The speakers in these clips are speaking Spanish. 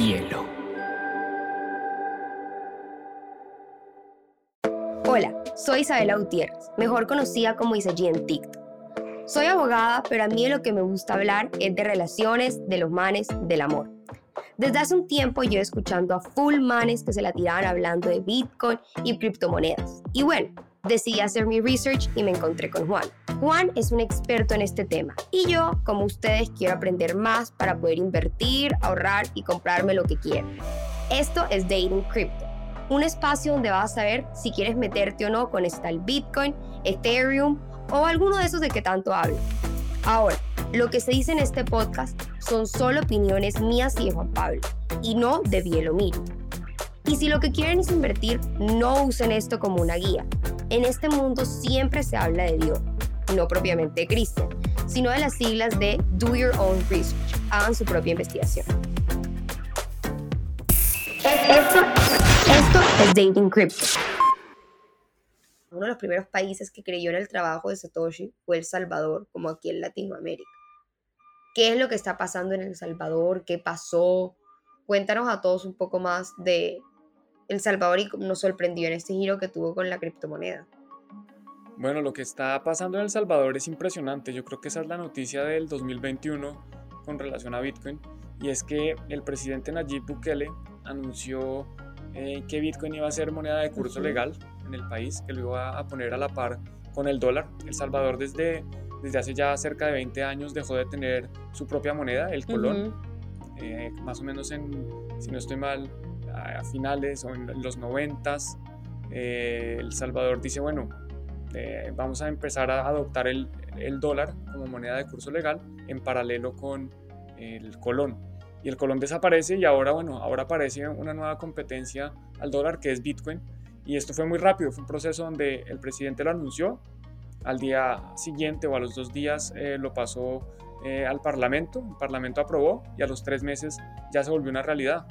hielo. Hola, soy Isabela Gutiérrez, mejor conocida como Isaí en TikTok. Soy abogada, pero a mí lo que me gusta hablar es de relaciones, de los manes, del amor. Desde hace un tiempo yo escuchando a full manes que se la tiraban hablando de Bitcoin y criptomonedas. Y bueno, decidí hacer mi research y me encontré con Juan. Juan es un experto en este tema y yo, como ustedes, quiero aprender más para poder invertir, ahorrar y comprarme lo que quiero. Esto es Dating Crypto, un espacio donde vas a saber si quieres meterte o no con esta Bitcoin, Ethereum o alguno de esos de que tanto hablo. Ahora, lo que se dice en este podcast son solo opiniones mías y de Juan Pablo, y no de Bielomir. Y si lo que quieren es invertir, no usen esto como una guía. En este mundo siempre se habla de Dios, no propiamente de Cristo, sino de las siglas de Do Your Own Research. Hagan su propia investigación. Esto, esto es Dating Crypto. Uno de los primeros países que creyó en el trabajo de Satoshi fue El Salvador, como aquí en Latinoamérica. ¿Qué es lo que está pasando en El Salvador? ¿Qué pasó? Cuéntanos a todos un poco más de El Salvador y nos sorprendió en este giro que tuvo con la criptomoneda. Bueno, lo que está pasando en El Salvador es impresionante. Yo creo que esa es la noticia del 2021 con relación a Bitcoin. Y es que el presidente Nayib Bukele anunció eh, que Bitcoin iba a ser moneda de curso legal en el país, que lo iba a poner a la par con el dólar. El Salvador desde desde hace ya cerca de 20 años dejó de tener su propia moneda, el colón. Eh, más o menos en, si no estoy mal, a finales o en los 90, eh, El Salvador dice, bueno, eh, vamos a empezar a adoptar el, el, dólar como moneda de curso legal en paralelo con el colón. Y el colón desaparece y ahora, bueno, ahora aparece una nueva competencia al dólar que es Bitcoin. Y esto fue muy rápido, fue un proceso donde el presidente lo anunció, al día siguiente o a los dos días eh, lo pasó eh, al Parlamento, el Parlamento aprobó y a los tres meses ya se volvió una realidad.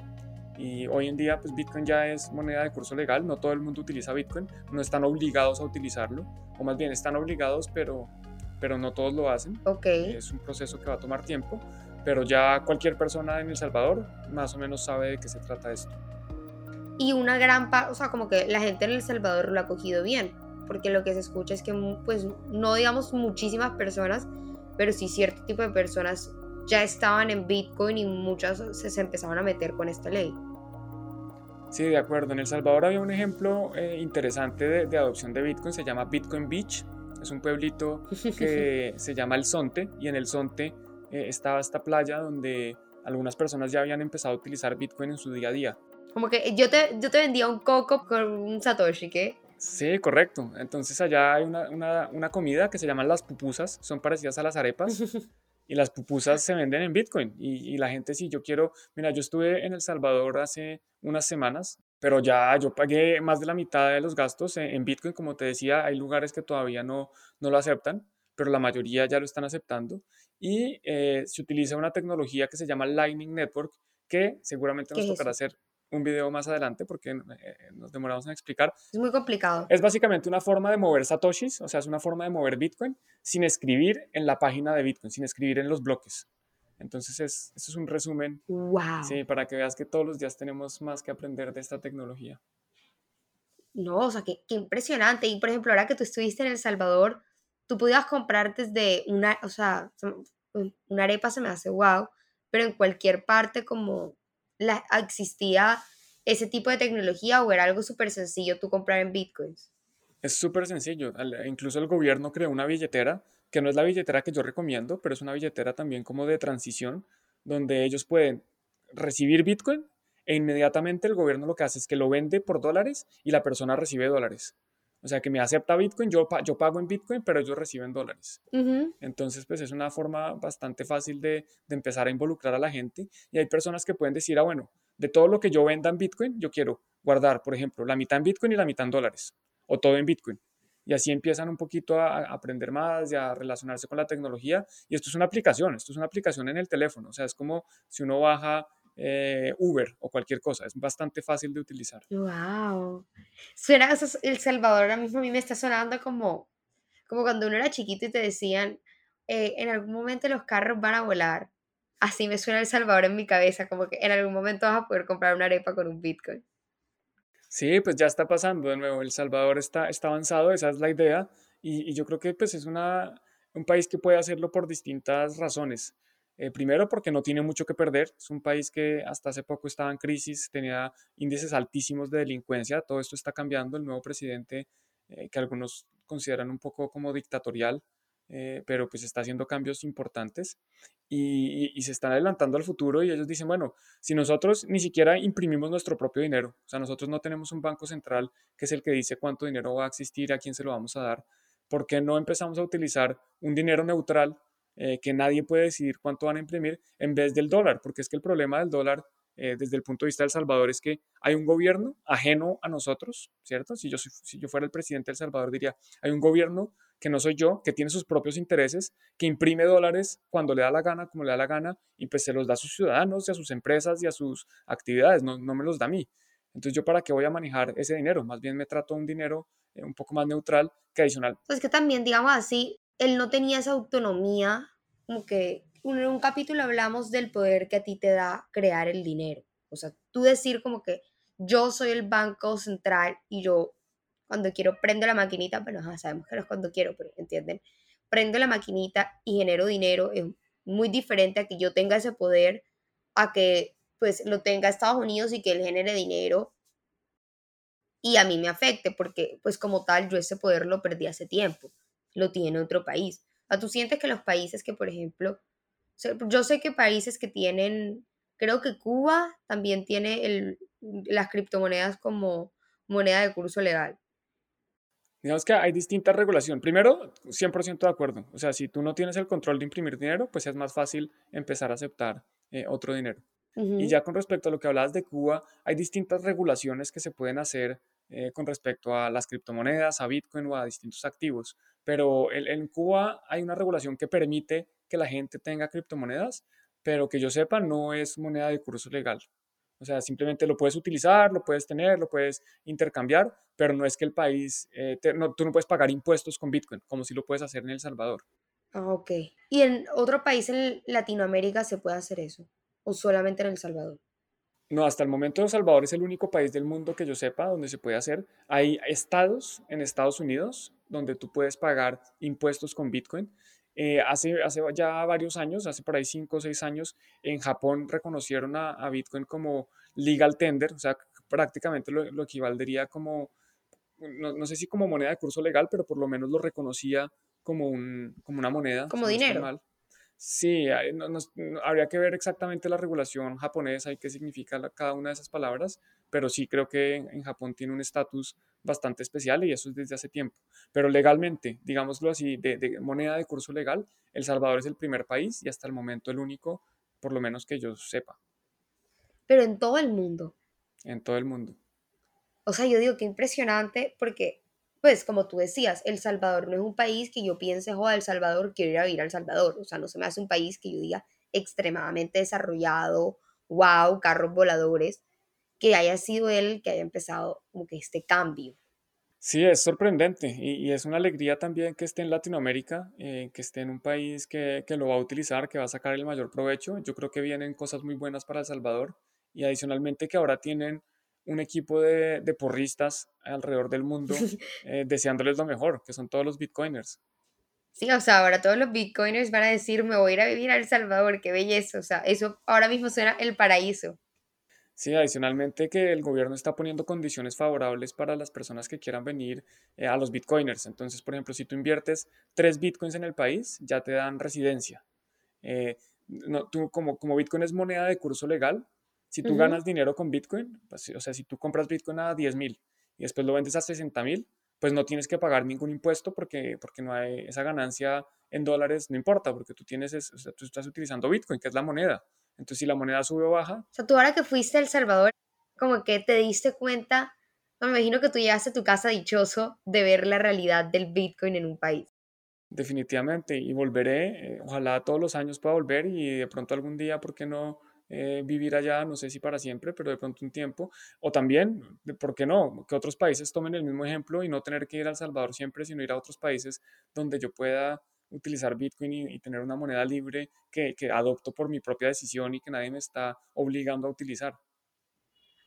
Y hoy en día pues Bitcoin ya es moneda de curso legal, no todo el mundo utiliza Bitcoin, no están obligados a utilizarlo, o más bien están obligados, pero, pero no todos lo hacen. Okay. Es un proceso que va a tomar tiempo, pero ya cualquier persona en El Salvador más o menos sabe de qué se trata esto. Y una gran parte, o sea, como que la gente en El Salvador lo ha cogido bien porque lo que se escucha es que, pues, no digamos muchísimas personas, pero sí cierto tipo de personas ya estaban en Bitcoin y muchas se, se empezaban a meter con esta ley. Sí, de acuerdo. En El Salvador había un ejemplo eh, interesante de, de, adopción de Bitcoin, se llama Bitcoin Beach. Es un pueblito que se llama El Sonte y en El Sonte eh, estaba esta playa donde algunas personas ya habían empezado a utilizar Bitcoin en su día a día. Como que yo te, yo te vendía un coco con un Satoshi, ¿qué? Sí, correcto. Entonces allá hay una, una, una, comida que se llaman las pupusas, son parecidas a las arepas y las pupusas se venden en Bitcoin. Y, y, la gente si yo quiero, mira, yo estuve en El Salvador hace unas semanas, pero ya yo pagué más de la mitad de los gastos en, Bitcoin, como te decía, hay lugares que todavía no, no lo aceptan, pero la mayoría ya lo están aceptando. Y eh, se utiliza una tecnología que se llama Lightning Network que seguramente nos tocará hacer un video más adelante porque eh, nos demoramos en explicar. Es muy complicado. Es básicamente una forma de mover satoshis, o sea, es una forma de mover Bitcoin sin escribir en la página de Bitcoin, sin escribir en los bloques. Entonces, es, eso es un resumen. ¡Wow! Sí, para que veas que todos los días tenemos más que aprender de esta tecnología. No, o sea, qué, qué impresionante. Y, por ejemplo, ahora que tú estuviste en El Salvador, tú podías comprar desde una, o sea, una arepa se me hace wow, pero en cualquier parte como la, existía ese tipo de tecnología o era algo súper sencillo tú comprar en bitcoins? Es súper sencillo. Incluso el gobierno creó una billetera, que no es la billetera que yo recomiendo, pero es una billetera también como de transición, donde ellos pueden recibir bitcoin e inmediatamente el gobierno lo que hace es que lo vende por dólares y la persona recibe dólares. O sea, que me acepta Bitcoin, yo, yo pago en Bitcoin, pero ellos reciben dólares. Entonces, pues es una forma bastante fácil de, de, empezar a involucrar a la gente. Y hay personas que pueden decir, ah, bueno, de todo lo que yo venda en Bitcoin, yo quiero guardar, por ejemplo, la mitad en Bitcoin y la mitad en dólares, o todo en Bitcoin. Y así empiezan un poquito a, a aprender más y a relacionarse con la tecnología. Y esto es una aplicación, esto es una aplicación en el teléfono. O sea, es como si uno baja eh, Uber o cualquier cosa. Es bastante fácil de utilizar. ¡Wow! Suena, El Salvador ahora mismo a mí me está sonando como, como cuando uno era chiquito y te decían, eh, en algún momento los carros van a volar. así me suena El Salvador en mi cabeza, como que en algún momento vas a poder comprar una arepa con un Bitcoin. Sí, pues ya está pasando de nuevo. El Salvador está, está avanzado, esa es la idea. Y, yo creo que pues es una, un país que puede hacerlo por distintas razones. Eh, primero porque no tiene mucho que perder. Es un país que hasta hace poco estaba en crisis, tenía índices altísimos de delincuencia. Todo esto está cambiando. El nuevo presidente, eh, que algunos consideran un poco como dictatorial, eh, pero pues está haciendo cambios importantes y, se están adelantando al futuro y ellos dicen, bueno, si nosotros ni siquiera imprimimos nuestro propio dinero, o sea, nosotros no tenemos un banco central que es el que dice cuánto dinero va a existir, a quién se lo vamos a dar, ¿por qué no empezamos a utilizar un dinero neutral eh, que nadie puede decidir cuánto van a imprimir en vez del dólar? Porque es que el problema del dólar eh, desde el punto de vista de El Salvador es que hay un gobierno ajeno a nosotros, ¿cierto? Si yo, si yo fuera el presidente de El Salvador diría, hay un gobierno que no soy yo, que tiene sus propios intereses, que imprime dólares cuando le da la gana, como le da la gana, y pues se los da a sus ciudadanos y a sus empresas y a sus actividades, no, no me los da a mí. Entonces yo para qué voy a manejar ese dinero, más bien me trato un dinero eh, un poco más neutral que adicional. Pues que también, digamos así, él no tenía esa autonomía, como que en un capítulo hablamos del poder que a ti te da crear el dinero. O sea, tú decir como que yo soy el banco central y yo cuando quiero prendo la maquinita, pero sabemos que no es cuando quiero, pero entienden, prendo la maquinita y genero dinero, es muy diferente a que yo tenga ese poder, a que pues lo tenga Estados Unidos y que él genere dinero y a mí me afecte, porque pues como tal yo ese poder lo perdí hace tiempo, lo tiene otro país. O sea, tú sientes que los países que, por ejemplo, yo sé que países que tienen, creo que Cuba también tiene el, las criptomonedas como moneda de curso legal. Digamos que hay distintas regulaciones. Primero, 100% de acuerdo. O sea, si tú no tienes el control de imprimir dinero, pues es más fácil empezar a aceptar eh, otro dinero. Y ya con respecto a lo que hablabas de Cuba, hay distintas regulaciones que se pueden hacer eh, con respecto a las criptomonedas, a Bitcoin o a distintos activos. Pero en Cuba hay una regulación que permite que la gente tenga criptomonedas, pero que yo sepa no es moneda de curso legal. O sea, simplemente lo puedes utilizar, lo puedes tener, lo puedes intercambiar, pero no es que el país, eh, no, tú no puedes pagar impuestos con Bitcoin, como si lo puedes hacer en El Salvador. Ah, ok. ¿Y en otro país en Latinoamérica se puede hacer eso? ¿O solamente en El Salvador? No, hasta el momento El Salvador es el único país del mundo que yo sepa donde se puede hacer. Hay estados en Estados Unidos donde tú puedes pagar impuestos con Bitcoin. Eh, hace, hace ya varios años, hace por ahí cinco o seis años, en Japón reconocieron a, Bitcoin como legal tender, o sea, prácticamente lo, lo equivaldría como, no, sé si como moneda de curso legal, pero por lo menos lo reconocía como, un, como una moneda. Como dinero. Sí, habría que ver exactamente la regulación japonesa y qué significa cada una de esas palabras, pero sí creo que en Japón tiene un estatus bastante especial y eso es desde hace tiempo. Pero legalmente, digámoslo así, de, moneda de curso legal, El Salvador es el primer país y hasta el momento el único, por lo menos que yo sepa. Pero en todo el mundo. En todo el mundo. O sea, yo digo que impresionante porque pues como tú decías, El Salvador no es un país que yo piense, joder, El Salvador, quiero ir a vivir a El Salvador. O sea, no se me hace un país que yo diga extremadamente desarrollado, wow, carros voladores, que haya sido él que haya empezado como que este cambio. Sí, es sorprendente y, es una alegría también que esté en Latinoamérica, eh, que esté en un país que, que, lo va a utilizar, que va a sacar el mayor provecho. Yo creo que vienen cosas muy buenas para El Salvador y adicionalmente que ahora tienen un equipo de, porristas alrededor del mundo eh, deseándoles lo mejor, que son todos los bitcoiners. Sí, o sea, ahora todos los bitcoiners van a decir, me voy a ir a vivir a El Salvador, qué belleza, o sea, eso ahora mismo suena el paraíso. Sí, adicionalmente que el gobierno está poniendo condiciones favorables para las personas que quieran venir eh, a los bitcoiners. Entonces, por ejemplo, si tú inviertes tres bitcoins en el país, ya te dan residencia. Eh, no, tú, como, como bitcoin es moneda de curso legal, si tú ganas dinero con Bitcoin, pues, o sea, si tú compras Bitcoin a 10 mil y después lo vendes a 60 mil, pues no tienes que pagar ningún impuesto porque, porque no hay esa ganancia en dólares, no importa, porque tú, tienes, o sea, tú estás utilizando Bitcoin, que es la moneda. Entonces, si la moneda sube o baja. O sea, tú ahora que fuiste a El Salvador, como que te diste cuenta, me imagino que tú llegaste a tu casa dichoso de ver la realidad del Bitcoin en un país. Definitivamente, y volveré, eh, ojalá todos los años pueda volver y de pronto algún día, ¿por qué no? Eh, vivir allá, no sé si para siempre, pero de pronto un tiempo. O también, ¿por qué no? Que otros países tomen el mismo ejemplo y no tener que ir a El Salvador siempre, sino ir a otros países donde yo pueda utilizar Bitcoin y, tener una moneda libre que, que adopto por mi propia decisión y que nadie me está obligando a utilizar.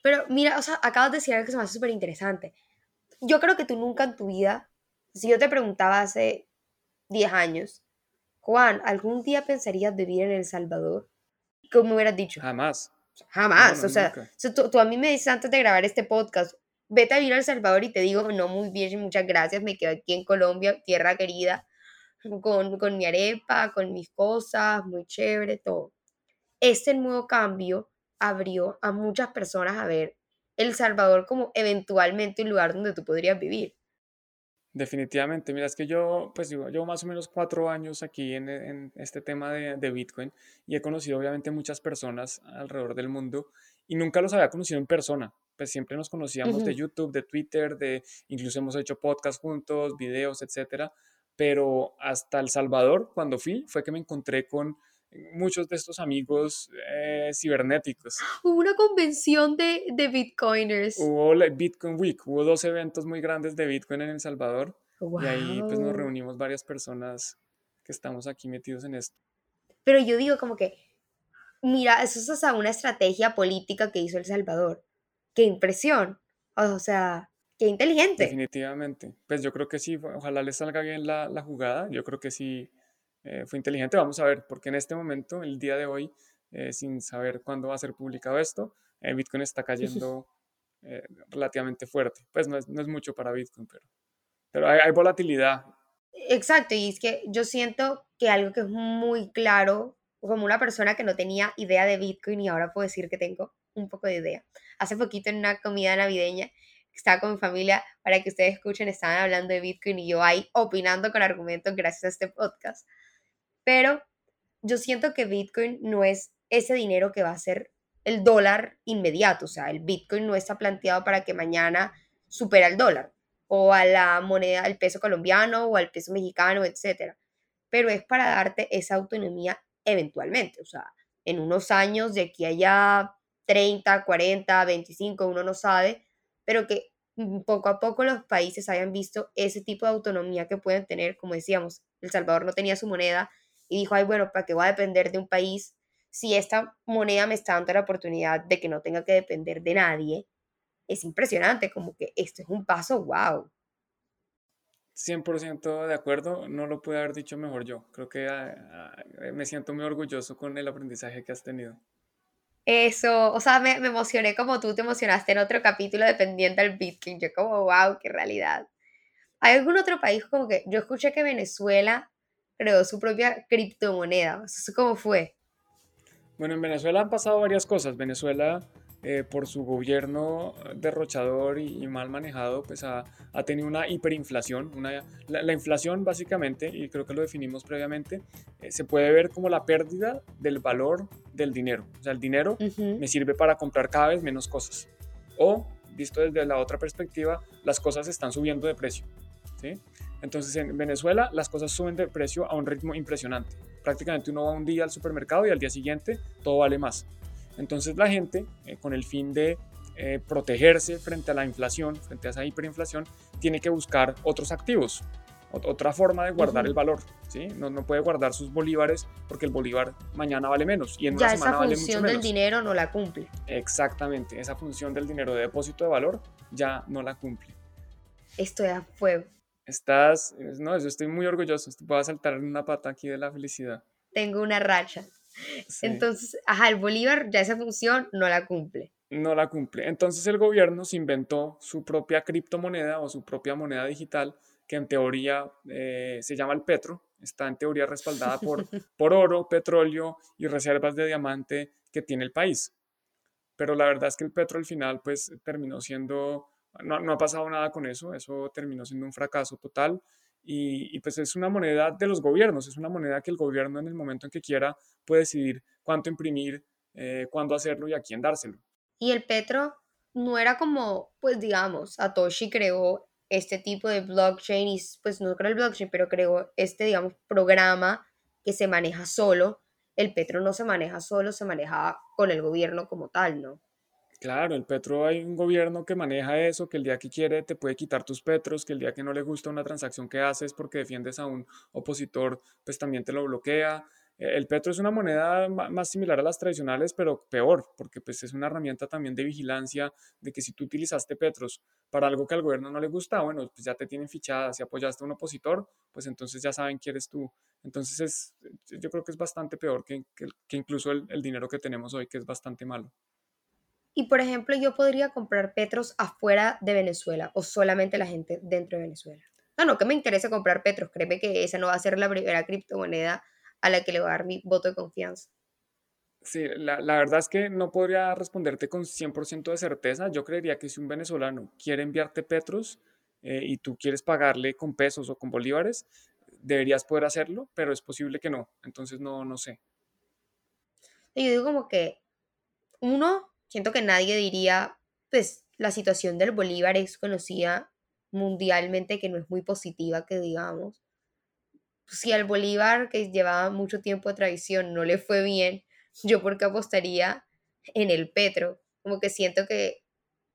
Pero mira, o sea, acabas de decir algo que se me hace súper interesante. Yo creo que tú nunca en tu vida, si yo te preguntaba hace 10 años, Juan, ¿algún día pensarías vivir en El Salvador? ¿Cómo me hubieras dicho? Jamás. Jamás. o sea, tú, a mí me dices antes de grabar este podcast, vete a vivir a El Salvador y te digo, no, muy bien, muchas gracias, me quedo aquí en Colombia, tierra querida, con, con mi arepa, con mis cosas, muy chévere, todo. Este nuevo cambio abrió a muchas personas a ver El Salvador como eventualmente un lugar donde tú podrías vivir. Definitivamente, mira, es que yo, pues llevo más o menos cuatro años aquí en, en este tema de, de, Bitcoin y he conocido obviamente muchas personas alrededor del mundo y nunca los había conocido en persona, pues siempre nos conocíamos de YouTube, de Twitter, de incluso hemos hecho podcast juntos, videos, etcétera, pero hasta El Salvador, cuando fui, fue que me encontré con muchos de estos amigos eh, cibernéticos. Hubo una convención de, de Bitcoiners. Hubo la Bitcoin Week, hubo dos eventos muy grandes de Bitcoin en El Salvador. Y ahí pues nos reunimos varias personas que estamos aquí metidos en esto. Pero yo digo como que, mira, eso es hasta una estrategia política que hizo El Salvador. Qué impresión. O sea, qué inteligente. Definitivamente. Pues yo creo que sí, ojalá le salga bien la, la jugada. Yo creo que sí eh, fue inteligente. Vamos a ver, porque en este momento, el día de hoy, eh, sin saber cuándo va a ser publicado esto, eh, Bitcoin está cayendo relativamente fuerte. Pues no es, no es, mucho para Bitcoin, pero, pero hay, hay, volatilidad. Exacto, y es que yo siento que algo que es muy claro, como una persona que no tenía idea de Bitcoin y ahora puedo decir que tengo un poco de idea. Hace poquito en una comida navideña estaba con mi familia, para que ustedes escuchen, estaban hablando de Bitcoin y yo ahí opinando con argumentos gracias a este podcast. Pero yo siento que Bitcoin no es ese dinero que va a ser el dólar inmediato. O sea, el Bitcoin no está planteado para que mañana supera el dólar o a la moneda, al peso colombiano o al peso mexicano, etc. Pero es para darte esa autonomía eventualmente. O sea, en unos años, de aquí allá 30, 40, 25, uno no sabe, pero que poco a poco los países hayan visto ese tipo de autonomía que pueden tener. Como decíamos, El Salvador no tenía su moneda, y dijo, ay, bueno, ¿para qué voy a depender de un país si esta moneda me está dando la oportunidad de que no tenga que depender de nadie? Es impresionante, como que esto es un paso, wow. 100% de acuerdo, no lo pude haber dicho mejor yo. Creo que ah, ah, me siento muy orgulloso con el aprendizaje que has tenido. Eso, o sea, me, me, emocioné como tú te emocionaste en otro capítulo dependiente del Bitcoin. Yo como, wow, qué realidad. ¿Hay algún otro país como que yo escuché que Venezuela creó su propia criptomoneda. ¿Cómo fue? Bueno, en Venezuela han pasado varias cosas. Venezuela, eh, por su gobierno derrochador y, mal manejado, pues ha, tenido una hiperinflación. Una, la, inflación básicamente, y creo que lo definimos previamente, eh, se puede ver como la pérdida del valor del dinero. O sea, el dinero me sirve para comprar cada vez menos cosas. O, visto desde la otra perspectiva, las cosas están subiendo de precio. ¿sí? Entonces en Venezuela las cosas suben de precio a un ritmo impresionante. Prácticamente uno va un día al supermercado y al día siguiente todo vale más. Entonces la gente, eh, con el fin de eh, protegerse frente a la inflación, frente a esa hiperinflación, tiene que buscar otros activos, otra forma de guardar el valor. ¿sí? No, no, puede guardar sus bolívares porque el bolívar mañana vale menos y en ya esa función del dinero no la cumple. Exactamente, esa función del dinero de depósito de valor ya no la cumple. Esto ya fue Estás, no, yo estoy muy orgulloso, voy a saltar en una pata aquí de la felicidad. Tengo una racha. Entonces, ajá, el Bolívar ya esa función no la cumple. No la cumple. Entonces el gobierno se inventó su propia criptomoneda o su propia moneda digital que en teoría eh, se llama el Petro. Está en teoría respaldada por, por oro, petróleo y reservas de diamante que tiene el país. Pero la verdad es que el Petro al final pues terminó siendo no, ha pasado nada con eso, eso terminó siendo un fracaso total y, pues es una moneda de los gobiernos, es una moneda que el gobierno en el momento en que quiera puede decidir cuánto imprimir, eh, cuándo hacerlo y a quién dárselo. Y el Petro no era como, pues digamos, Satoshi creó este tipo de blockchain y pues no creo el blockchain, pero creó este, digamos, programa que se maneja solo. El Petro no se maneja solo, se maneja con el gobierno como tal, ¿no? Claro, el petro hay un gobierno que maneja eso, que el día que quiere te puede quitar tus petros, que el día que no le gusta una transacción que haces porque defiendes a un opositor, pues también te lo bloquea. Eh, el petro es una moneda más similar a las tradicionales, pero peor, porque pues es una herramienta también de vigilancia, de que si tú utilizaste petros para algo que al gobierno no le gusta, bueno, pues ya te tienen fichada, si apoyaste a un opositor, pues entonces ya saben quién eres tú. Entonces es, yo creo que es bastante peor que, incluso el dinero que tenemos hoy, que es bastante malo. Y por ejemplo, yo podría comprar petros afuera de Venezuela o solamente la gente dentro de Venezuela. No, no, que me interese comprar petros. Créeme que esa no va a ser la primera criptomoneda a la que le voy a dar mi voto de confianza. Sí, la, verdad es que no podría responderte con 100% de certeza. Yo creería que si un venezolano quiere enviarte petros eh, y tú quieres pagarle con pesos o con bolívares, deberías poder hacerlo, pero es posible que no. Entonces no, no sé. Yo digo como que uno siento que nadie diría, pues la situación del Bolívar es conocida mundialmente que no es muy positiva, que digamos. Si al Bolívar, que llevaba mucho tiempo de tradición, no le fue bien, yo porque apostaría en el Petro. Como que siento que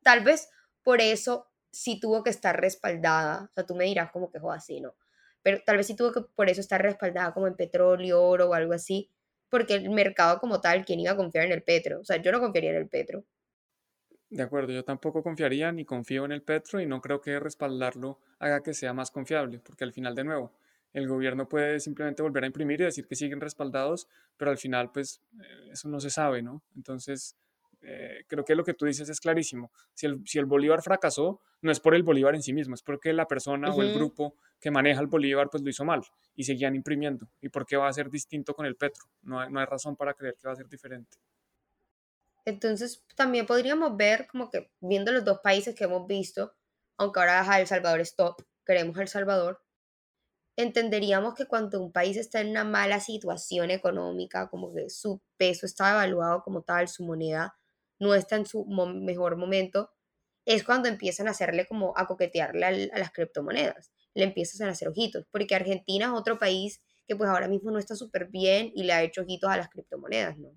tal vez por eso sí tuvo que estar respaldada. O sea, tú me dirás como que joder así, ¿no? Pero tal vez sí tuvo que por eso estar respaldada como en petróleo, oro o algo así porque el mercado como tal, ¿quién iba a confiar en el petro? O sea, yo no confiaría en el petro. De acuerdo, yo tampoco confiaría ni confío en el petro y no creo que respaldarlo haga que sea más confiable, porque al final, de nuevo, el gobierno puede simplemente volver a imprimir y decir que siguen respaldados, pero al final, pues, eh, eso no se sabe, ¿no? Entonces, eh, creo que lo que tú dices es clarísimo. Si el, si el, Bolívar fracasó, no es por el Bolívar en sí mismo, es porque la persona o el grupo que maneja el Bolívar pues lo hizo mal y seguían imprimiendo. ¿Y por qué va a ser distinto con el Petro? No hay, no hay razón para creer que va a ser diferente. Entonces, también podríamos ver como que viendo los dos países que hemos visto, aunque ahora El Salvador es top, queremos El Salvador, entenderíamos que cuando un país está en una mala situación económica, como que su peso está evaluado como tal, su moneda no está en su mejor momento, es cuando empiezan a hacerle como a coquetearle a las criptomonedas, le empiezan a hacer ojitos, porque Argentina es otro país que pues ahora mismo no está súper bien y le ha hecho ojitos a las criptomonedas, ¿no?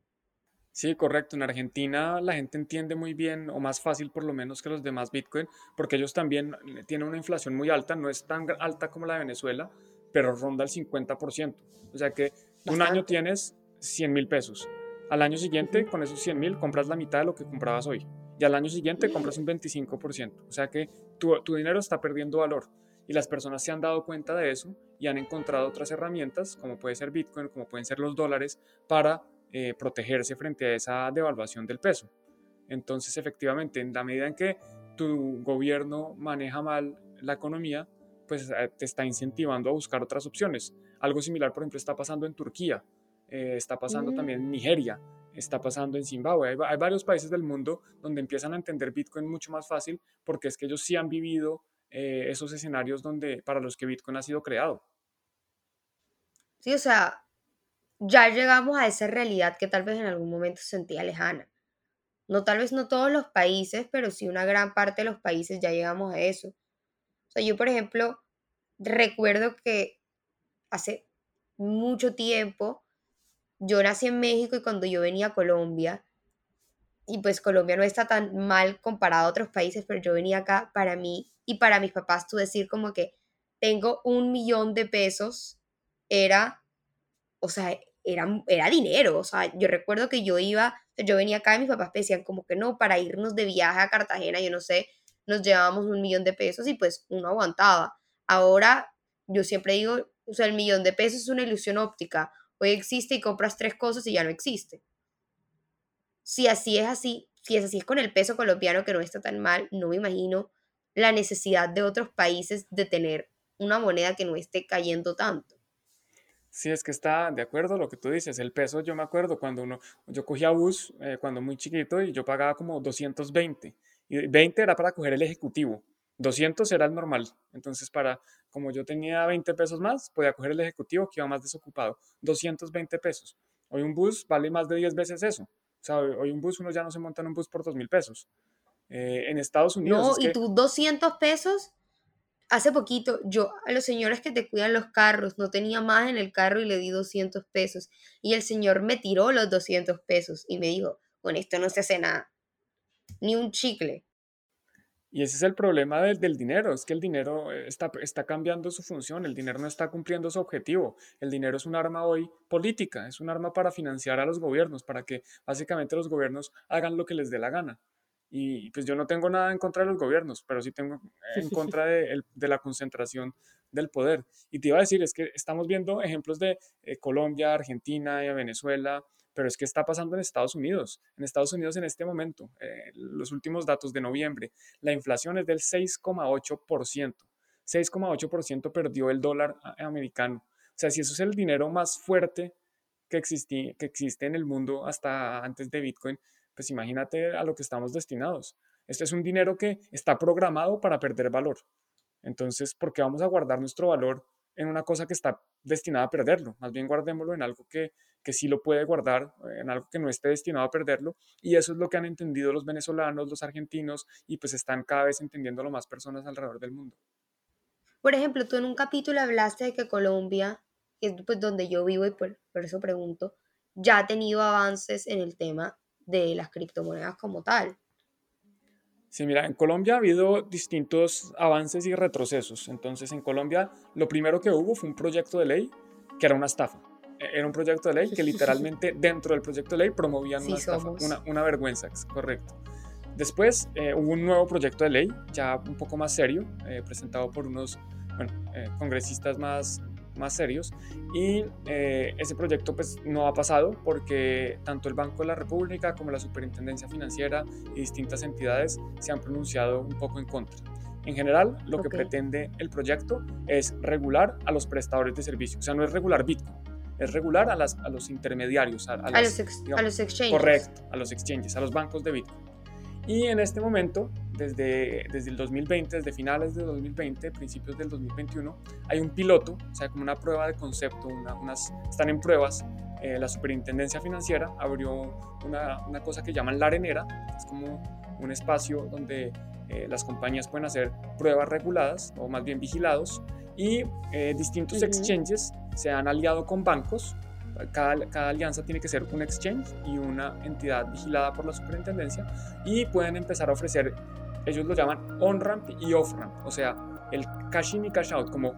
Sí, correcto. En Argentina la gente entiende muy bien, o más fácil por lo menos que los demás Bitcoin, porque ellos también tienen una inflación muy alta, no es tan alta como la de Venezuela, pero ronda el 50%. O sea que un año tienes 100 mil pesos al año siguiente, con esos 100 mil, compras la mitad de lo que comprabas hoy. Y al año siguiente compras un 25%. O sea que tu, dinero está perdiendo valor. Y las personas se han dado cuenta de eso y han encontrado otras herramientas, como puede ser Bitcoin, como pueden ser los dólares, para eh, protegerse frente a esa devaluación del peso. Entonces, efectivamente, en la medida en que tu gobierno maneja mal la economía, pues eh, te está incentivando a buscar otras opciones. Algo similar, por ejemplo, está pasando en Turquía. Eh, está pasando también en mm. Nigeria, está pasando en Zimbabue. Hay, varios países del mundo donde empiezan a entender Bitcoin mucho más fácil porque es que ellos sí han vivido eh, esos escenarios donde, para los que Bitcoin ha sido creado. Sí, o sea, ya llegamos a esa realidad que tal vez en algún momento sentía lejana. No, tal vez no todos los países, pero sí una gran parte de los países ya llegamos a eso. O sea, yo, por ejemplo, recuerdo que hace mucho tiempo yo nací en México y cuando yo venía a Colombia, y pues Colombia no está tan mal comparado a otros países, pero yo venía acá para mí y para mis papás, tú decir como que tengo un millón de pesos, era, o sea, era, era dinero, o sea, yo recuerdo que yo iba, yo venía acá y mis papás decían como que no, para irnos de viaje a Cartagena, yo no sé, nos llevábamos un millón de pesos y pues uno aguantaba. Ahora, yo siempre digo, o sea, el millón de pesos es una ilusión óptica hoy existe y compras tres cosas y ya no existe. Si así es así, si es así es con el peso colombiano que no está tan mal, no me imagino la necesidad de otros países de tener una moneda que no esté cayendo tanto. Sí, es que está de acuerdo lo que tú dices. El peso, yo me acuerdo cuando uno, yo cogía bus eh, cuando muy chiquito y yo pagaba como 220. Y 20 era para coger el ejecutivo. 200 era el normal. Entonces, para, como yo tenía 20 pesos más, podía coger el ejecutivo que iba más desocupado. 220 pesos. Hoy un bus vale más de 10 veces eso. O sea, hoy un bus uno ya no se monta en un bus por 2 mil pesos. Eh, en Estados Unidos. No, y tus 200 pesos. Hace poquito, yo a los señores que te cuidan los carros, no tenía más en el carro y le di 200 pesos. Y el señor me tiró los 200 pesos y me dijo, con esto no se hace nada. ni un chicle. Y ese es el problema del, del, dinero, es que el dinero eh, está, está cambiando su función, el dinero no está cumpliendo su objetivo. El dinero es un arma hoy política, es un arma para financiar a los gobiernos, para que básicamente los gobiernos hagan lo que les dé la gana. Y pues yo no tengo nada en contra de los gobiernos, pero sí tengo en contra de, de la concentración del poder. Y te iba a decir, es que estamos viendo ejemplos de eh, Colombia, Argentina, y Venezuela, pero es que está pasando en Estados Unidos. En Estados Unidos en este momento, eh, los últimos datos de noviembre, la inflación es del 6,8%. 6,8% perdió el dólar americano. O sea, si eso es el dinero más fuerte que, que existe en el mundo hasta antes de Bitcoin, pues imagínate a lo que estamos destinados. Este es un dinero que está programado para perder valor. Entonces, ¿por qué vamos a guardar nuestro valor en una cosa que está destinada a perderlo? Más bien guardémoslo en algo que, que sí lo puede guardar, en algo que no esté destinado a perderlo. Y eso es lo que han entendido los venezolanos, los argentinos, y pues están cada vez entendiendo más personas alrededor del mundo. Por ejemplo, tú en un capítulo hablaste de que Colombia, que es pues, donde yo vivo y por eso pregunto, ya ha tenido avances en el tema de las criptomonedas como tal. Sí, mira, en Colombia ha habido distintos avances y retrocesos. Entonces, en Colombia lo primero que hubo fue un proyecto de ley que era una estafa. E, era un proyecto de ley que literalmente dentro del proyecto de ley promovían una estafa, una, vergüenza, correcto. Después eh, hubo un nuevo proyecto de ley, ya un poco más serio, eh, presentado por unos bueno, eh, congresistas más, más serios y eh, ese proyecto pues no ha pasado porque tanto el Banco de la República como la Superintendencia Financiera y distintas entidades se han pronunciado un poco en contra. En general, lo que pretende el proyecto es regular a los prestadores de servicios, o sea, no es regular Bitcoin, es regular a, las, a los intermediarios, a, a, los, a los exchanges. Correcto, a los exchanges, a los bancos de Bitcoin. Y en este momento, desde, desde el 2020, desde finales de 2020, principios del 2021, hay un piloto, o sea, como una prueba de concepto, unas, están en pruebas. Eh, la Superintendencia Financiera abrió una, una, cosa que llaman la arenera, es como un espacio donde eh, las compañías pueden hacer pruebas reguladas o más bien vigilados y eh, distintos exchanges se han aliado con bancos cada, alianza tiene que ser un exchange y una entidad vigilada por la superintendencia y pueden empezar a ofrecer, ellos lo llaman on-ramp y off-ramp, o sea, el cash in y cash out, como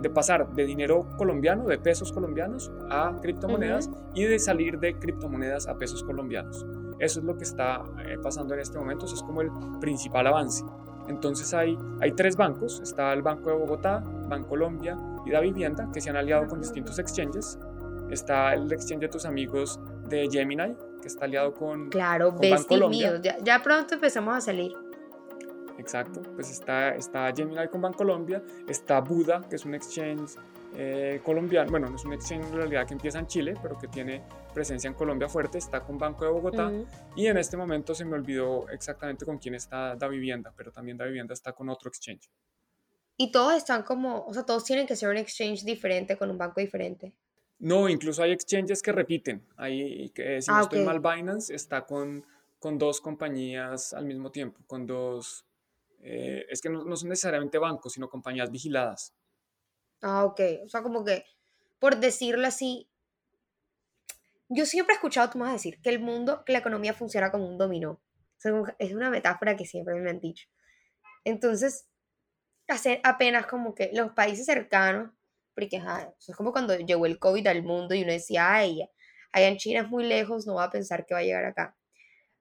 de pasar de dinero colombiano, de pesos colombianos a criptomonedas y de salir de criptomonedas a pesos colombianos. Eso es lo que está eh, pasando en este momento, eso es como el principal avance. Entonces hay, hay tres bancos, está el Banco de Bogotá, Banco Colombia y Da Vivienda, que se han aliado con distintos exchanges Está el exchange de tus amigos de Gemini, que está aliado con. Claro, con mío. Ya, pronto empezamos a salir. Exacto, pues está, está Gemini con Bancolombia, está Buda, que es un exchange eh, colombiano, bueno, no es un exchange en realidad que empieza en Chile, pero que tiene presencia en Colombia fuerte, está con Banco de Bogotá y en este momento se me olvidó exactamente con quién está Da Vivienda, pero también Da Vivienda está con otro exchange. Y todos están como, o sea, todos tienen que ser un exchange diferente con un banco diferente. No, incluso hay exchanges que repiten. Hay, que, si no ah, estoy mal, Binance está con, con dos compañías al mismo tiempo, con dos... Eh, es que no, no, son necesariamente bancos, sino compañías vigiladas. Ah, ok. O sea, como que, por decirlo así, yo siempre he escuchado, tú me decir, que el mundo, que la economía funciona como un dominó. es una metáfora que siempre me han dicho. Entonces, hacer apenas como que los países cercanos porque es como cuando llegó el COVID al mundo y uno decía, ay, allá en China es muy lejos, no va a pensar que va a llegar acá.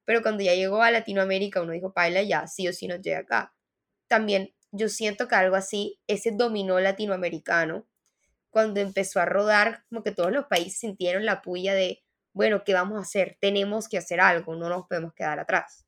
Pero cuando ya llegó a Latinoamérica, uno dijo, paila, ya sí o sí nos llega acá. También yo siento que algo así, ese dominó latinoamericano, cuando empezó a rodar, como que todos los países sintieron la puya de, bueno, ¿qué vamos a hacer? Tenemos que hacer algo, no nos podemos quedar atrás.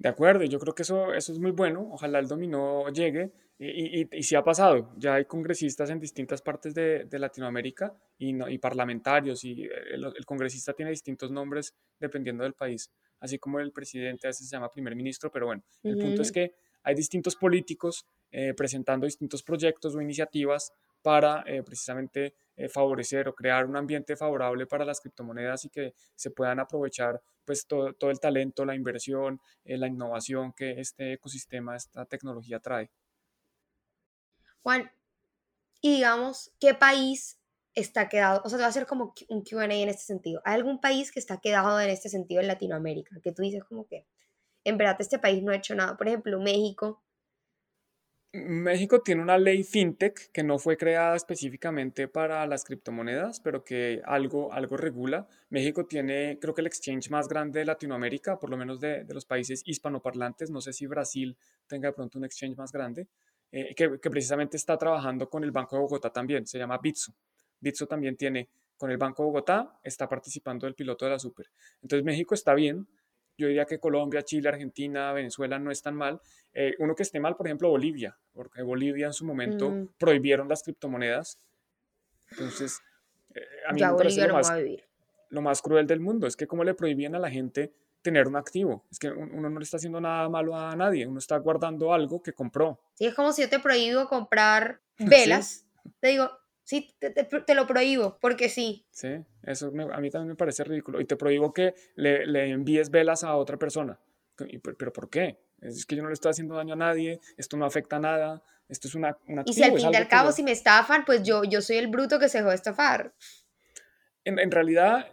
De acuerdo, yo creo que eso, eso es muy bueno. Ojalá el dominó llegue y, y, sí ha pasado, ya hay congresistas en distintas partes de, de Latinoamérica y, y, parlamentarios, y el, el, congresista tiene distintos nombres dependiendo del país, así como el presidente a veces se llama primer ministro, pero bueno, el punto es que hay distintos políticos eh, presentando distintos proyectos o iniciativas para eh, precisamente eh, favorecer o crear un ambiente favorable para las criptomonedas y que se puedan aprovechar pues todo, todo el talento, la inversión, la innovación que este ecosistema, esta tecnología trae. Juan, y digamos, ¿qué país está quedado, o sea, te va a hacer como un QA en este sentido. ¿Hay algún país que está quedado en este sentido en Latinoamérica? Que tú dices como que, en verdad, este país no ha hecho nada. Por ejemplo, México. México tiene una ley fintech que no fue creada específicamente para las criptomonedas, pero que algo, algo regula. México tiene, creo que el exchange más grande de Latinoamérica, por lo menos de, de los países hispanoparlantes. No sé si Brasil tenga de pronto un exchange más grande, eh, que, que, precisamente está trabajando con el Banco de Bogotá también, se llama Bitso. Bitso también tiene, con el Banco de Bogotá, está participando del piloto de la Super. Entonces México está bien. Yo diría que Colombia, Chile, Argentina, Venezuela no están mal. Eh, uno que esté mal, por ejemplo, Bolivia, porque Bolivia en su momento mm. prohibieron las criptomonedas. Entonces, eh, a mí me parece lo más, lo más cruel del mundo. Es que como le prohibían a la gente tener un activo. Es que uno no le está haciendo nada malo a nadie, uno está guardando algo que compró. Sí, es como si yo te prohíbo comprar velas. Te digo, Sí, te, lo prohíbo, porque sí. Sí, eso a mí también me parece ridículo. Y te prohíbo que le, le envíes velas a otra persona. ¿Pero por qué? Es que yo no le estoy haciendo daño a nadie, esto no afecta a nada, esto es una... una y si al fin y al cabo, si me estafan, pues yo, yo soy el bruto que se dejó de estafar. En, en realidad,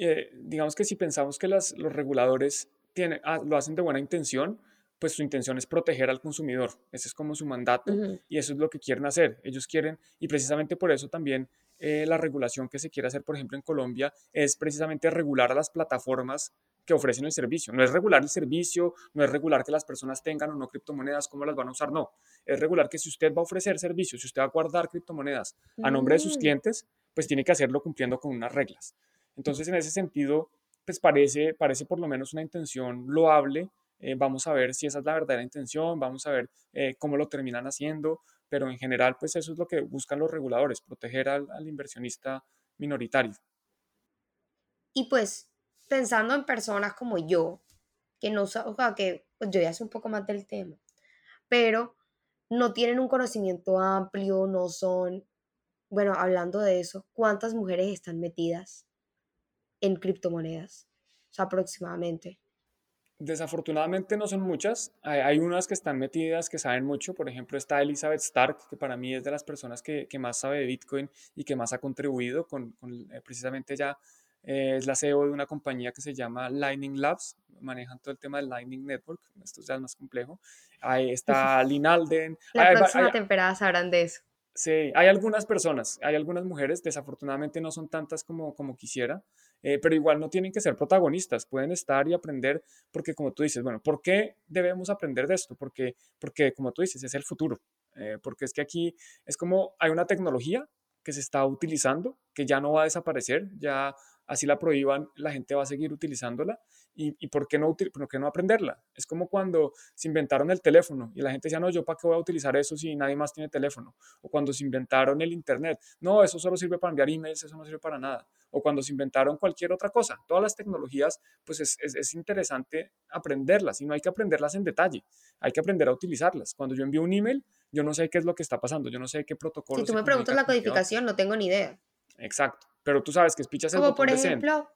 eh, digamos que si pensamos que las, los reguladores tienen, ah, lo hacen de buena intención, pues su intención es proteger al consumidor. Ese es como su mandato y eso es lo que quieren hacer. Ellos quieren, y precisamente por eso también eh, la regulación que se quiere hacer, por ejemplo, en Colombia, es precisamente regular a las plataformas que ofrecen el servicio. No es regular el servicio, no es regular que las personas tengan o no criptomonedas, cómo las van a usar, no. Es regular que si usted va a ofrecer servicios, si usted va a guardar criptomonedas a nombre de sus mm. clientes, pues tiene que hacerlo cumpliendo con unas reglas. Entonces, en ese sentido, pues parece, parece por lo menos una intención loable eh, vamos a ver si esa es la verdadera intención, vamos a ver eh, cómo lo terminan haciendo, pero en general, pues eso es lo que buscan los reguladores, proteger al, inversionista minoritario. Y pues, pensando en personas como yo, que no, o sea, que pues, yo ya sé un poco más del tema, pero no tienen un conocimiento amplio, no son, bueno, hablando de eso, ¿cuántas mujeres están metidas en criptomonedas? O sea, aproximadamente. Desafortunadamente no son muchas. Hay, unas que están metidas, que saben mucho. Por ejemplo, está Elizabeth Stark, que para mí es de las personas que, más sabe de Bitcoin y que más ha contribuido con, eh, precisamente ya eh, es la CEO de una compañía que se llama Lightning Labs. Manejan todo el tema del Lightning Network. Esto ya es más complejo. Ahí está Lynn Alden. La próxima temporada sabrán de eso. Sí, hay algunas personas, hay algunas mujeres, desafortunadamente no son tantas como, como quisiera, eh, pero igual no tienen que ser protagonistas, pueden estar y aprender, porque como tú dices, bueno, ¿por qué debemos aprender de esto? Porque, porque como tú dices, es el futuro, eh, porque es que aquí es como hay una tecnología que se está utilizando, que ya no va a desaparecer, ya así la prohíban, la gente va a seguir utilizándola ¿Y, por, qué no, por qué no aprenderla? Es como cuando se inventaron el teléfono y la gente decía, no, yo para qué voy a utilizar eso si nadie más tiene teléfono. O cuando se inventaron el Internet, no, eso solo sirve para enviar emails, eso no sirve para nada. O cuando se inventaron cualquier otra cosa. Todas las tecnologías, pues es, es, interesante aprenderlas y no hay que aprenderlas en detalle, hay que aprender a utilizarlas. Cuando yo envío un email, yo no sé qué es lo que está pasando, yo no sé qué protocolo. Si tú me preguntas la codificación, no tengo ni idea. Exacto, pero tú sabes que es pichas el Como por ejemplo,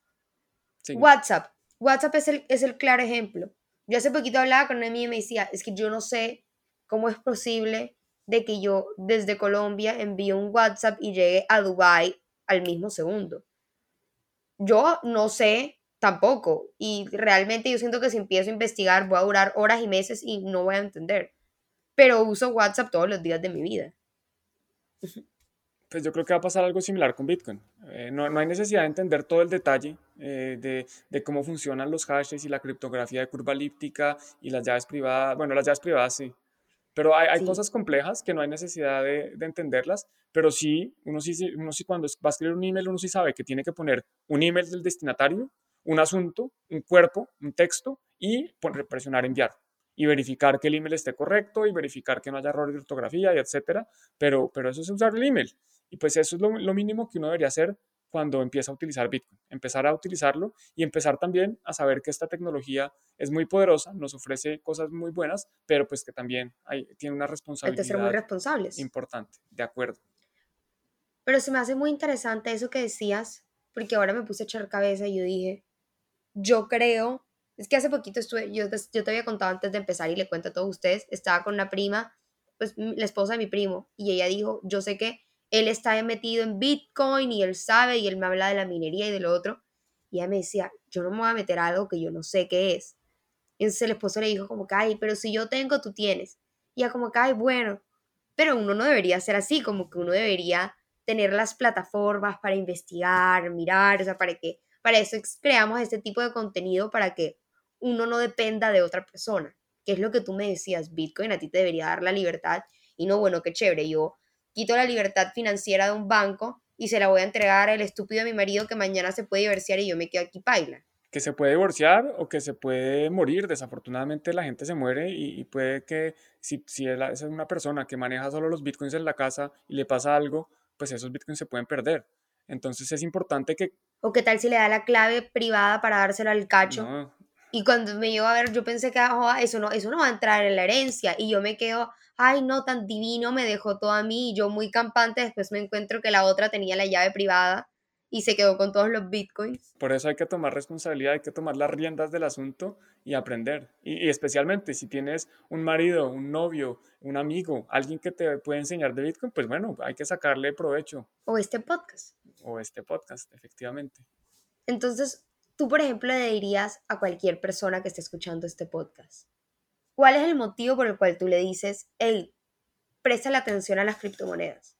WhatsApp WhatsApp es el, es el claro ejemplo. Yo hace poquito hablaba con una amiga y me decía, es que yo no sé cómo es posible de que yo desde Colombia envíe un WhatsApp y llegue a Dubai al mismo segundo. Yo no sé tampoco y realmente yo siento que si empiezo a investigar voy a durar horas y meses y no voy a entender. Pero uso WhatsApp todos los días de mi vida. Pues yo creo que va a pasar algo similar con Bitcoin. Eh, no, no, hay necesidad de entender todo el detalle eh, de, de, cómo funcionan los hashes y la criptografía de curva elíptica y las llaves privadas. Bueno, las llaves privadas sí. Pero hay, hay cosas complejas que no hay necesidad de, de, entenderlas, pero sí uno, sí, uno sí cuando va a escribir un email, uno sí sabe que tiene que poner un email del destinatario, un asunto, un cuerpo, un texto y presionar enviar y verificar que el email esté correcto y verificar que no haya error de ortografía y etcétera, pero, pero eso es usar el email. Y pues eso es lo, mínimo que uno debería hacer cuando empieza a utilizar Bitcoin, empezar a utilizarlo y empezar también a saber que esta tecnología es muy poderosa, nos ofrece cosas muy buenas, pero pues que también hay, tiene una responsabilidad ser muy responsables. importante, de acuerdo. Pero se me hace muy interesante eso que decías, porque ahora me puse a echar cabeza y yo dije, yo creo, es que hace poquito estuve, yo, yo te había contado antes de empezar y le cuento a todos ustedes, estaba con una prima, pues la esposa de mi primo, y ella dijo, yo sé que él está metido en Bitcoin y él sabe y él me habla de la minería y de lo otro. Y ella me decía, yo no me voy a meter algo que yo no sé qué es. Entonces el esposo le dijo como que, ay, pero si yo tengo, tú tienes. Y ella como que, ay, bueno, pero uno no debería ser así, como que uno debería tener las plataformas para investigar, mirar, o sea, para que, para eso creamos este tipo de contenido para que uno no dependa de otra persona, que es lo que tú me decías, Bitcoin a ti te debería dar la libertad y no, bueno, qué chévere, yo quito la libertad financiera de un banco y se la voy a entregar al estúpido de mi marido que mañana se puede divorciar y yo me quedo aquí paila. Que se puede divorciar o que se puede morir. Desafortunadamente la gente se muere y, puede que si, si es una persona que maneja solo los bitcoins en la casa y le pasa algo, pues esos bitcoins se pueden perder. Entonces es importante que... ¿O qué tal si le da la clave privada para dársela al cacho? Y cuando me llevo a ver, yo pensé que oh, eso, no, eso no va a entrar en la herencia. Y yo me quedo, ay, no, tan divino, me dejó todo a mí. Y yo muy campante, después me encuentro que la otra tenía la llave privada y se quedó con todos los bitcoins. Por eso hay que tomar responsabilidad, hay que tomar las riendas del asunto y aprender. Y, y, especialmente si tienes un marido, un novio, un amigo, alguien que te puede enseñar de bitcoin, pues bueno, hay que sacarle provecho. O este podcast. O este podcast, efectivamente. Entonces, tú, por ejemplo, le dirías a cualquier persona que esté escuchando este podcast, ¿cuál es el motivo por el cual tú le dices, hey, presta la atención a las criptomonedas?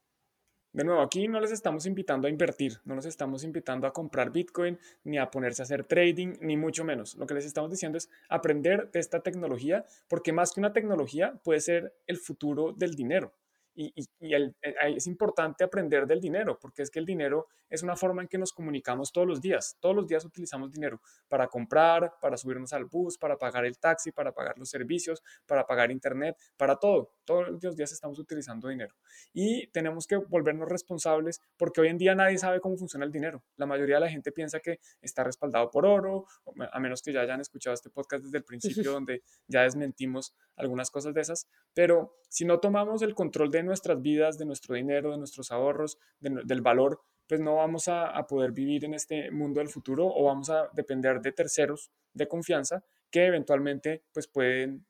De nuevo, aquí no les estamos invitando a invertir, no les estamos invitando a comprar Bitcoin, ni a ponerse a hacer trading, ni mucho menos. Lo que les estamos diciendo es aprender de esta tecnología, porque más que una tecnología puede ser el futuro del dinero. Y, es importante aprender del dinero, porque es que el dinero es una forma en que nos comunicamos todos los días. Todos los días utilizamos dinero para comprar, para subirnos al bus, para pagar el taxi, para pagar los servicios, para pagar internet, para todo. Todos los días estamos utilizando dinero. Y tenemos que volvernos responsables porque hoy en día nadie sabe cómo funciona el dinero. La mayoría de la gente piensa que está respaldado por oro, a menos que ya hayan escuchado este podcast desde el principio donde ya desmentimos algunas cosas de esas. Pero si no tomamos el control de nuestras vidas, de nuestro dinero, de nuestros ahorros, del valor, pues no vamos a, poder vivir en este mundo del futuro o vamos a depender de terceros de confianza que eventualmente pues pueden,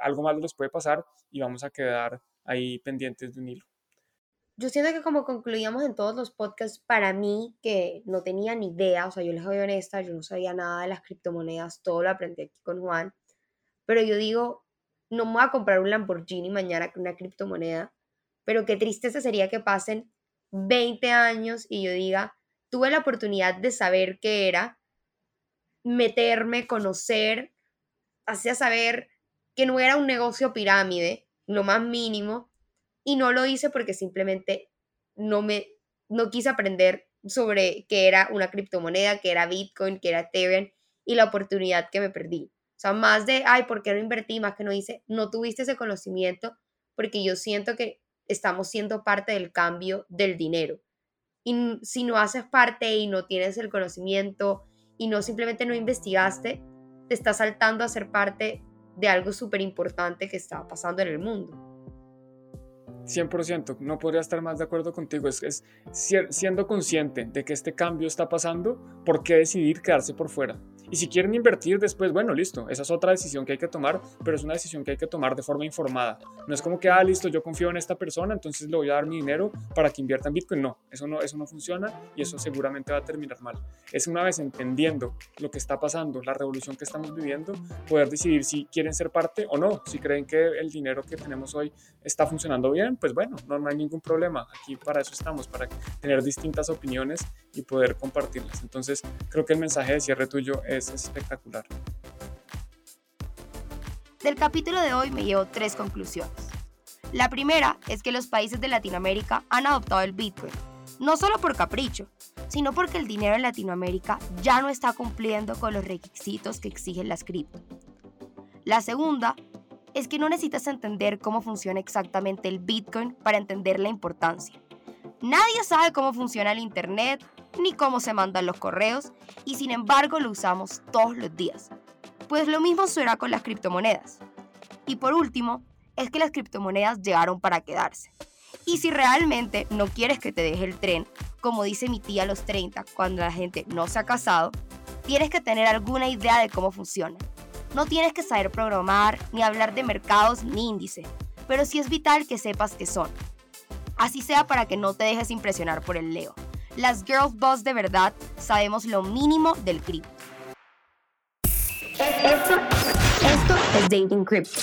algo malo les puede pasar y vamos a quedar ahí pendientes de un hilo. Yo siento que como concluíamos en todos los podcasts, para mí que no tenía ni idea, o sea, yo les soy honesta, yo no sabía nada de las criptomonedas, todo lo aprendí aquí con Juan, pero yo digo, no me voy a comprar un Lamborghini mañana con una criptomoneda, pero qué tristeza sería que pasen 20 años y yo diga, tuve la oportunidad de saber qué era, meterme, conocer, hacia saber que no era un negocio pirámide, lo más mínimo, y no lo hice porque simplemente no me no quise aprender sobre qué era una criptomoneda, qué era Bitcoin, qué era Ethereum y la oportunidad que me perdí sea, más de, ay, ¿por qué no invertí? Más que no hice, no tuviste ese conocimiento porque yo siento que estamos siendo parte del cambio del dinero. Y si no haces parte y no tienes el conocimiento y no simplemente no investigaste, te estás saltando a ser parte de algo súper importante que está pasando en el mundo. 100%, no podría estar más de acuerdo contigo. Es, es siendo consciente de que este cambio está pasando, ¿por qué decidir quedarse por fuera? Y si quieren invertir después, bueno, listo, esa es otra decisión que hay que tomar, pero es una decisión que hay que tomar de forma informada. No es como que, ah, listo, yo confío en esta persona, entonces le voy a dar mi dinero para que invierta en Bitcoin. No, eso no, eso no funciona y eso seguramente va a terminar mal. Es una vez entendiendo lo que está pasando, la revolución que estamos viviendo, poder decidir si quieren ser parte o no. Si creen que el dinero que tenemos hoy está funcionando bien, pues bueno, no, no hay ningún problema. Aquí para eso estamos, para tener distintas opiniones y poder compartirlas. Entonces, creo que el mensaje de cierre tuyo es espectacular. Del capítulo de hoy me llevo tres conclusiones. La primera es que los países de Latinoamérica han adoptado el Bitcoin, no solo por capricho, sino porque el dinero en Latinoamérica ya no está cumpliendo con los requisitos que exigen las cripto. La segunda es que no necesitas entender cómo funciona exactamente el Bitcoin para entender la importancia. Nadie sabe cómo funciona el Internet ni cómo se mandan los correos y sin embargo lo usamos todos los días. Pues lo mismo suena con las criptomonedas. Y por último, es que las criptomonedas llegaron para quedarse. Y si realmente no quieres que te deje el tren, como dice mi tía a los 30 cuando la gente no se ha casado, tienes que tener alguna idea de cómo funciona. No tienes que saber programar, ni hablar de mercados ni índice, pero sí es vital que sepas qué son. Así sea para que no te dejes impresionar por el Leo. Las Girl Boss de verdad sabemos lo mínimo del cripto. Esto, esto es Dating Crypto.